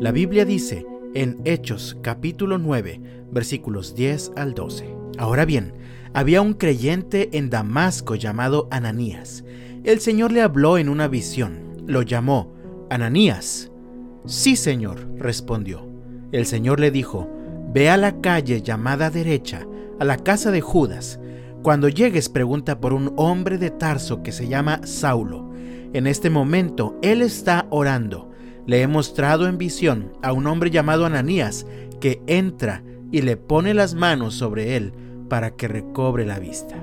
La Biblia dice en Hechos capítulo 9 versículos 10 al 12. Ahora bien, había un creyente en Damasco llamado Ananías. El Señor le habló en una visión. Lo llamó, Ananías. Sí, Señor, respondió. El Señor le dijo, Ve a la calle llamada derecha, a la casa de Judas. Cuando llegues pregunta por un hombre de Tarso que se llama Saulo. En este momento él está orando. Le he mostrado en visión a un hombre llamado Ananías que entra y le pone las manos sobre él para que recobre la vista.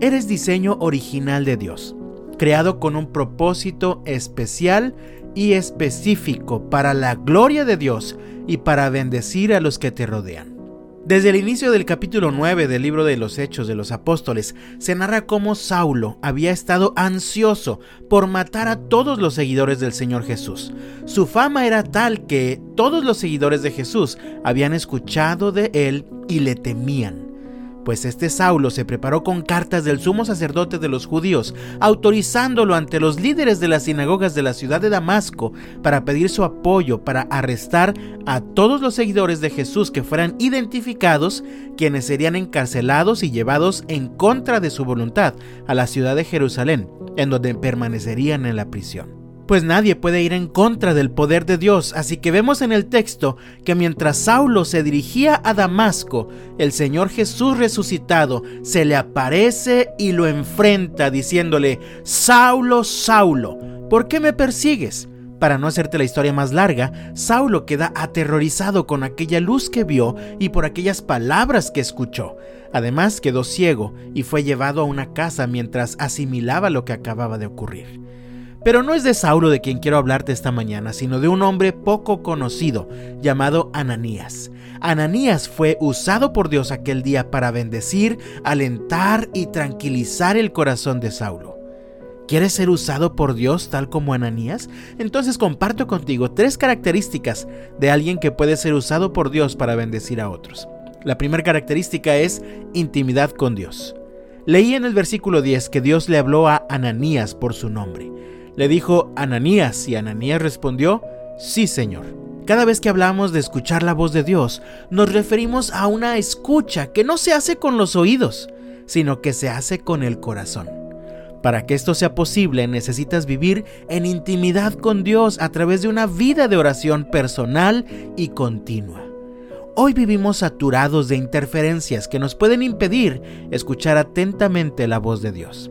Eres diseño original de Dios, creado con un propósito especial y específico para la gloria de Dios y para bendecir a los que te rodean. Desde el inicio del capítulo 9 del libro de los Hechos de los Apóstoles, se narra cómo Saulo había estado ansioso por matar a todos los seguidores del Señor Jesús. Su fama era tal que todos los seguidores de Jesús habían escuchado de él y le temían pues este Saulo se preparó con cartas del sumo sacerdote de los judíos, autorizándolo ante los líderes de las sinagogas de la ciudad de Damasco para pedir su apoyo para arrestar a todos los seguidores de Jesús que fueran identificados, quienes serían encarcelados y llevados en contra de su voluntad a la ciudad de Jerusalén, en donde permanecerían en la prisión pues nadie puede ir en contra del poder de Dios. Así que vemos en el texto que mientras Saulo se dirigía a Damasco, el Señor Jesús resucitado se le aparece y lo enfrenta diciéndole, Saulo, Saulo, ¿por qué me persigues? Para no hacerte la historia más larga, Saulo queda aterrorizado con aquella luz que vio y por aquellas palabras que escuchó. Además quedó ciego y fue llevado a una casa mientras asimilaba lo que acababa de ocurrir. Pero no es de Saulo de quien quiero hablarte esta mañana, sino de un hombre poco conocido llamado Ananías. Ananías fue usado por Dios aquel día para bendecir, alentar y tranquilizar el corazón de Saulo. ¿Quieres ser usado por Dios tal como Ananías? Entonces comparto contigo tres características de alguien que puede ser usado por Dios para bendecir a otros. La primera característica es intimidad con Dios. Leí en el versículo 10 que Dios le habló a Ananías por su nombre. Le dijo Ananías y Ananías respondió, sí Señor. Cada vez que hablamos de escuchar la voz de Dios, nos referimos a una escucha que no se hace con los oídos, sino que se hace con el corazón. Para que esto sea posible necesitas vivir en intimidad con Dios a través de una vida de oración personal y continua. Hoy vivimos saturados de interferencias que nos pueden impedir escuchar atentamente la voz de Dios.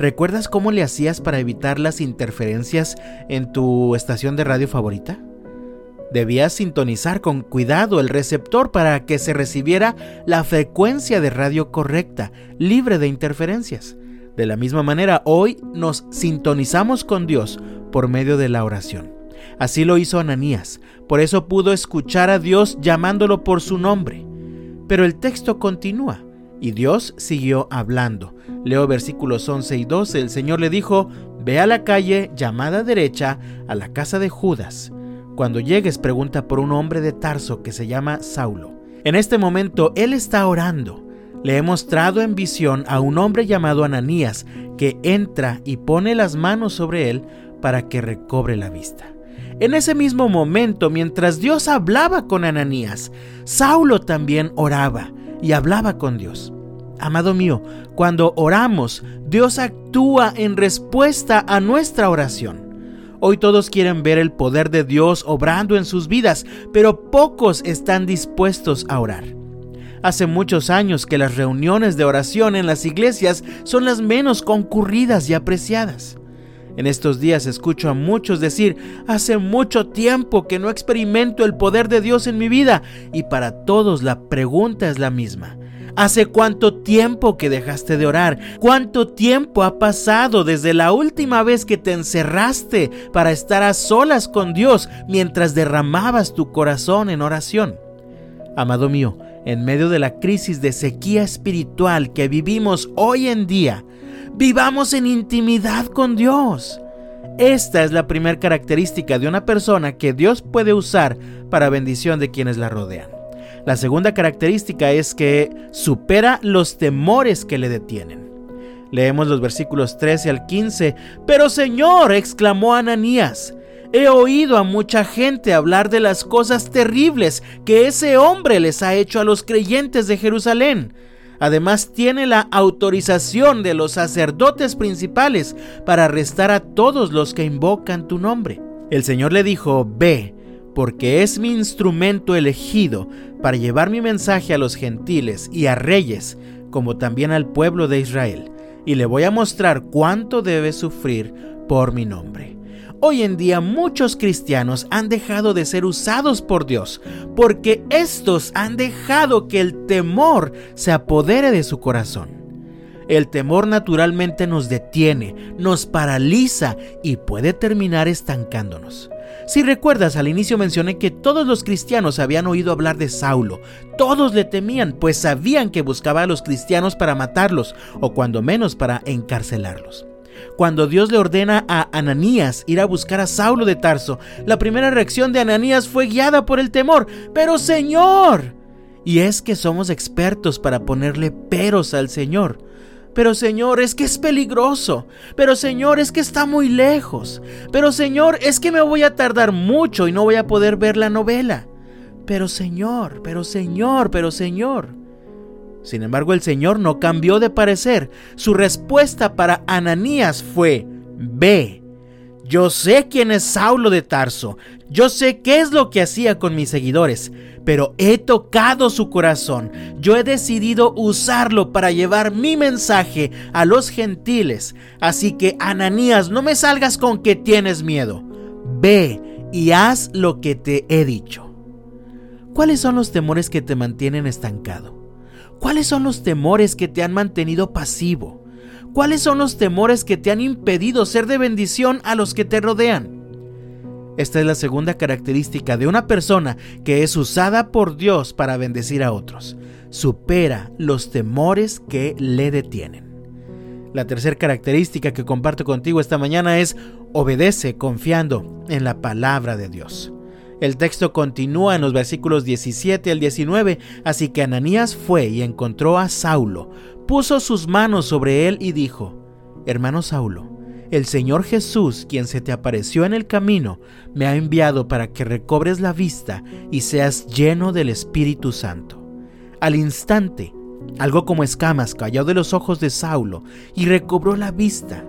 ¿Recuerdas cómo le hacías para evitar las interferencias en tu estación de radio favorita? Debías sintonizar con cuidado el receptor para que se recibiera la frecuencia de radio correcta, libre de interferencias. De la misma manera, hoy nos sintonizamos con Dios por medio de la oración. Así lo hizo Ananías, por eso pudo escuchar a Dios llamándolo por su nombre. Pero el texto continúa. Y Dios siguió hablando. Leo versículos 11 y 12. El Señor le dijo, Ve a la calle llamada derecha, a la casa de Judas. Cuando llegues pregunta por un hombre de Tarso que se llama Saulo. En este momento él está orando. Le he mostrado en visión a un hombre llamado Ananías que entra y pone las manos sobre él para que recobre la vista. En ese mismo momento, mientras Dios hablaba con Ananías, Saulo también oraba y hablaba con Dios. Amado mío, cuando oramos, Dios actúa en respuesta a nuestra oración. Hoy todos quieren ver el poder de Dios obrando en sus vidas, pero pocos están dispuestos a orar. Hace muchos años que las reuniones de oración en las iglesias son las menos concurridas y apreciadas. En estos días escucho a muchos decir, hace mucho tiempo que no experimento el poder de Dios en mi vida. Y para todos la pregunta es la misma. ¿Hace cuánto tiempo que dejaste de orar? ¿Cuánto tiempo ha pasado desde la última vez que te encerraste para estar a solas con Dios mientras derramabas tu corazón en oración? Amado mío, en medio de la crisis de sequía espiritual que vivimos hoy en día, Vivamos en intimidad con Dios. Esta es la primera característica de una persona que Dios puede usar para bendición de quienes la rodean. La segunda característica es que supera los temores que le detienen. Leemos los versículos 13 al 15. Pero Señor, exclamó Ananías, He oído a mucha gente hablar de las cosas terribles que ese hombre les ha hecho a los creyentes de Jerusalén. Además tiene la autorización de los sacerdotes principales para arrestar a todos los que invocan tu nombre. El Señor le dijo, ve, porque es mi instrumento elegido para llevar mi mensaje a los gentiles y a reyes, como también al pueblo de Israel, y le voy a mostrar cuánto debe sufrir por mi nombre. Hoy en día muchos cristianos han dejado de ser usados por Dios porque estos han dejado que el temor se apodere de su corazón. El temor naturalmente nos detiene, nos paraliza y puede terminar estancándonos. Si recuerdas, al inicio mencioné que todos los cristianos habían oído hablar de Saulo. Todos le temían, pues sabían que buscaba a los cristianos para matarlos, o cuando menos para encarcelarlos. Cuando Dios le ordena a Ananías ir a buscar a Saulo de Tarso, la primera reacción de Ananías fue guiada por el temor. Pero Señor, y es que somos expertos para ponerle peros al Señor. Pero Señor, es que es peligroso. Pero Señor, es que está muy lejos. Pero Señor, es que me voy a tardar mucho y no voy a poder ver la novela. Pero Señor, pero Señor, pero Señor. Sin embargo, el Señor no cambió de parecer. Su respuesta para Ananías fue, ve. Yo sé quién es Saulo de Tarso, yo sé qué es lo que hacía con mis seguidores, pero he tocado su corazón, yo he decidido usarlo para llevar mi mensaje a los gentiles, así que Ananías, no me salgas con que tienes miedo, ve y haz lo que te he dicho. ¿Cuáles son los temores que te mantienen estancado? ¿Cuáles son los temores que te han mantenido pasivo? ¿Cuáles son los temores que te han impedido ser de bendición a los que te rodean? Esta es la segunda característica de una persona que es usada por Dios para bendecir a otros. Supera los temores que le detienen. La tercera característica que comparto contigo esta mañana es obedece confiando en la palabra de Dios. El texto continúa en los versículos 17 al 19, así que Ananías fue y encontró a Saulo, puso sus manos sobre él y dijo, Hermano Saulo, el Señor Jesús, quien se te apareció en el camino, me ha enviado para que recobres la vista y seas lleno del Espíritu Santo. Al instante, algo como escamas cayó de los ojos de Saulo y recobró la vista.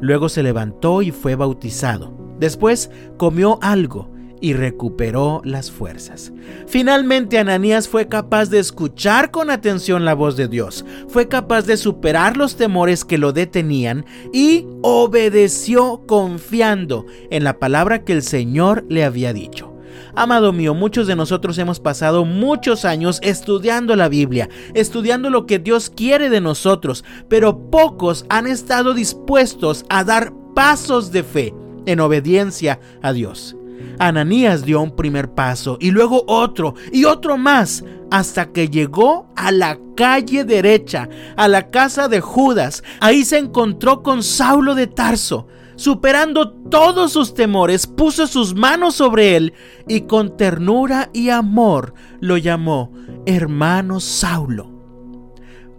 Luego se levantó y fue bautizado. Después comió algo y recuperó las fuerzas. Finalmente Ananías fue capaz de escuchar con atención la voz de Dios, fue capaz de superar los temores que lo detenían y obedeció confiando en la palabra que el Señor le había dicho. Amado mío, muchos de nosotros hemos pasado muchos años estudiando la Biblia, estudiando lo que Dios quiere de nosotros, pero pocos han estado dispuestos a dar pasos de fe en obediencia a Dios. Ananías dio un primer paso y luego otro y otro más hasta que llegó a la calle derecha, a la casa de Judas. Ahí se encontró con Saulo de Tarso. Superando todos sus temores, puso sus manos sobre él y con ternura y amor lo llamó hermano Saulo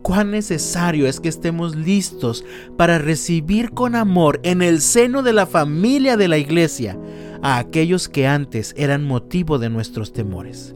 cuán necesario es que estemos listos para recibir con amor en el seno de la familia de la iglesia a aquellos que antes eran motivo de nuestros temores.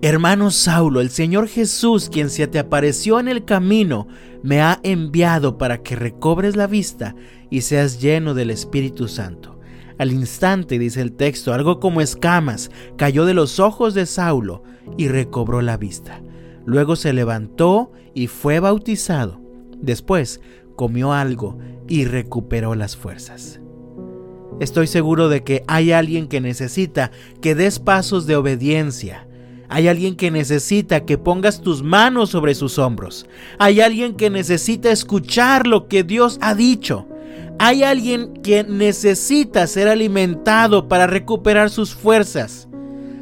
Hermano Saulo, el Señor Jesús, quien se te apareció en el camino, me ha enviado para que recobres la vista y seas lleno del Espíritu Santo. Al instante, dice el texto, algo como escamas cayó de los ojos de Saulo y recobró la vista. Luego se levantó y fue bautizado. Después comió algo y recuperó las fuerzas. Estoy seguro de que hay alguien que necesita que des pasos de obediencia. Hay alguien que necesita que pongas tus manos sobre sus hombros. Hay alguien que necesita escuchar lo que Dios ha dicho. Hay alguien que necesita ser alimentado para recuperar sus fuerzas.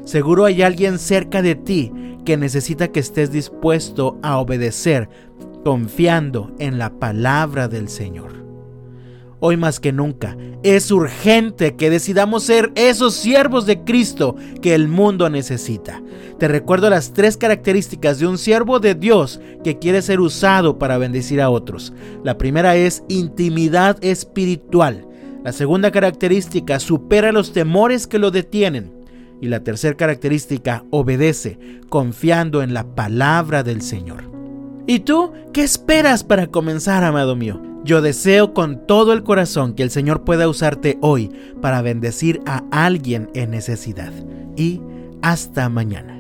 Seguro hay alguien cerca de ti que necesita que estés dispuesto a obedecer confiando en la palabra del Señor. Hoy más que nunca es urgente que decidamos ser esos siervos de Cristo que el mundo necesita. Te recuerdo las tres características de un siervo de Dios que quiere ser usado para bendecir a otros. La primera es intimidad espiritual. La segunda característica, supera los temores que lo detienen. Y la tercera característica, obedece, confiando en la palabra del Señor. ¿Y tú qué esperas para comenzar, amado mío? Yo deseo con todo el corazón que el Señor pueda usarte hoy para bendecir a alguien en necesidad. Y hasta mañana.